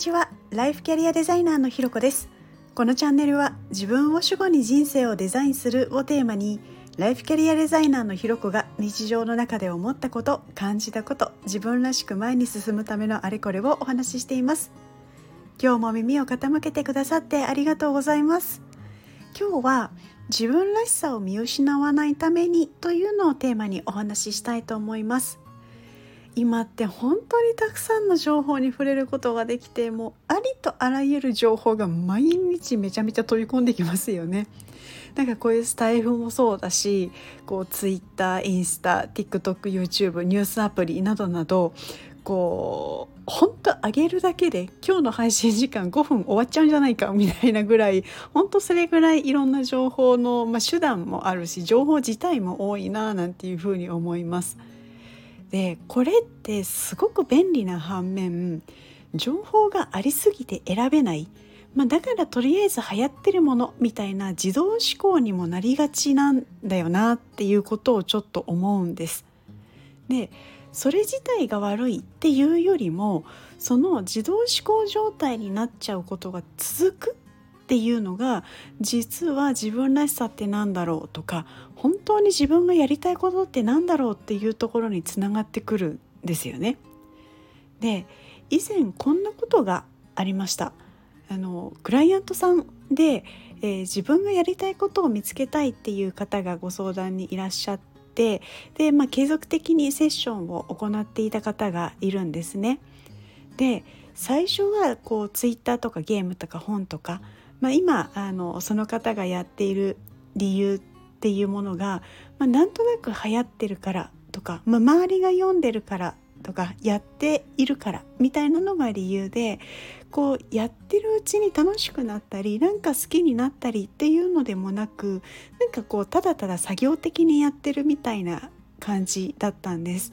ちは。ライフキャリアデザイナーのひろこです。このチャンネルは自分を主語に人生をデザインするをテーマにライフキャリアデザイナーのひろこが日常の中で思ったこと感じたこと自分らしく前に進むためのあれこれをお話ししています。今日も耳を傾けてくださってありがとうございます。今日は自分らしさを見失わないためにというのをテーマにお話ししたいと思います。今って本当にたくさんの情報に触れることができてもうありとあらゆる情報が毎日めちゃめちゃ飛び込んできますよね。なんかこういうスタイフもそうだしこう Twitter インスタ TikTokYouTube ニュースアプリなどなどこう本当上げるだけで今日の配信時間5分終わっちゃうんじゃないかみたいなぐらい本当それぐらいいろんな情報の、まあ、手段もあるし情報自体も多いななんていうふうに思います。でこれってすごく便利な反面情報がありすぎて選べない、まあ、だからとりあえず流行ってるものみたいな自動思考にもなりがちなんだよなっていうことをちょっと思うんです。でそれ自体が悪いっていうよりもその自動思考状態になっちゃうことが続くっていうのが実は自分らしさって何だろうとか本当に自分がやりたいことって何だろうっていうところにつながってくるんですよね。で以前こんなことがありました。あのクライアントさんで、えー、自分がやりたいことを見つけたいっていう方がご相談にいらっしゃってで、まあ、継続的にセッションを行っていた方がいるんですね。で最初はこうツイッターとかゲームとか本とかまあ、今あのその方がやっている理由っていうものが、まあ、なんとなく流行ってるからとか、まあ、周りが読んでるからとかやっているからみたいなのが理由でこうやってるうちに楽しくなったりなんか好きになったりっていうのでもなくなんかこうただただ作業的にやってるみたいな感じだったんです。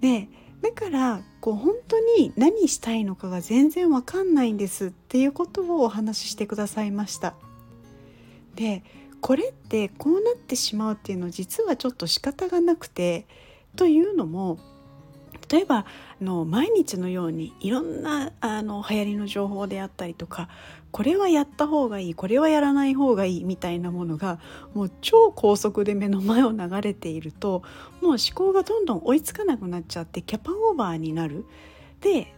でだからこう本当に何したいのかが全然わかんないんですっていうことをお話ししてくださいました。でこれってこうなってしまうっていうのは実はちょっと仕方がなくてというのも例えばあの毎日のようにいろんなあの流行りの情報であったりとかこれはやった方がいいこれはやらない方がいいみたいなものがもう超高速で目の前を流れているともう思考がどんどん追いつかなくなっちゃってキャパオーバーになる。で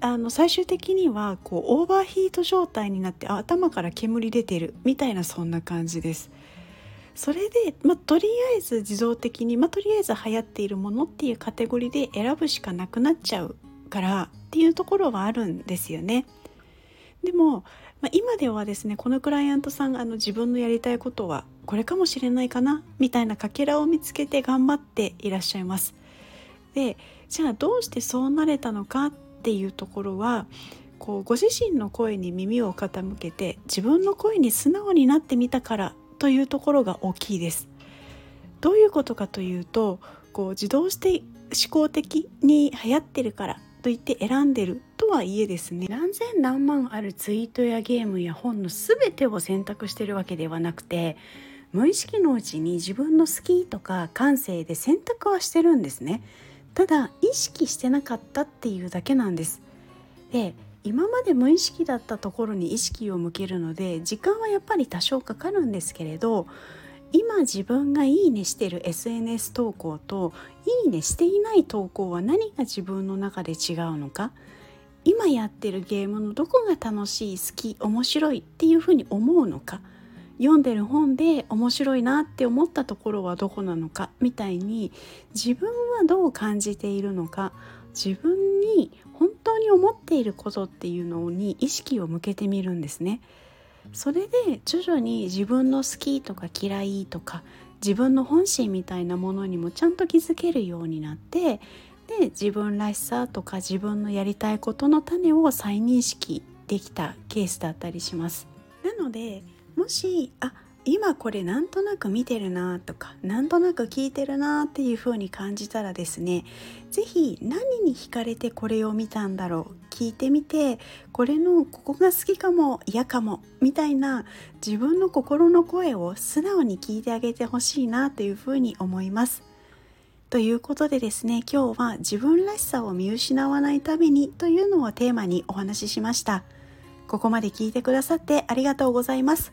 あの最終的にはこうオーバーヒート状態になって頭から煙出てるみたいなそんな感じです。それで、まあ、とりあえず自動的に、まあ、とりあえず流行っているものっていうカテゴリーで選ぶしかなくなっちゃうからっていうところはあるんですよね。でも、まあ、今ではですねこのクライアントさんあの自分のやりたいことはこれかもしれないかなみたいなかけらを見つけて頑張っていらっしゃいます。でじゃあどうしてそうなれたのかっていうところはこうご自身の声に耳を傾けて自分の声に素直になってみたからというところが大きいです。どういうことかというとこう自動して思考的に流行ってるからと言って選んでるとはいえですね。何千何万あるツイートやゲームや本の全てを選択してるわけではなくて無意識のうちに自分の好きとか感性で選択はしてるんですね。ただ意識してなかったっていうだけなんです。で今まで無意識だったところに意識を向けるので時間はやっぱり多少かかるんですけれど今自分がいいねしてる SNS 投稿といいねしていない投稿は何が自分の中で違うのか今やってるゲームのどこが楽しい好き面白いっていうふうに思うのか読んでる本で面白いなって思ったところはどこなのかみたいに自分はどう感じているのか自分に本当に思っていることっていうのに意識を向けてみるんですね。それで徐々に自分の好きとか嫌いとか自分の本心みたいなものにもちゃんと気づけるようになってで自分らしさとか自分のやりたいことの種を再認識できたケースだったりします。なのでもしあ今これなんとなく見てるなとかなんとなく聞いてるなっていう風に感じたらですね是非何に惹かれてこれを見たんだろう聞いてみてこれのここが好きかも嫌かもみたいな自分の心の声を素直に聞いてあげてほしいなという風に思います。ということでですね今日は自分らしさを見失わないためにというのをテーマにお話ししましたここまで聞いてくださってありがとうございます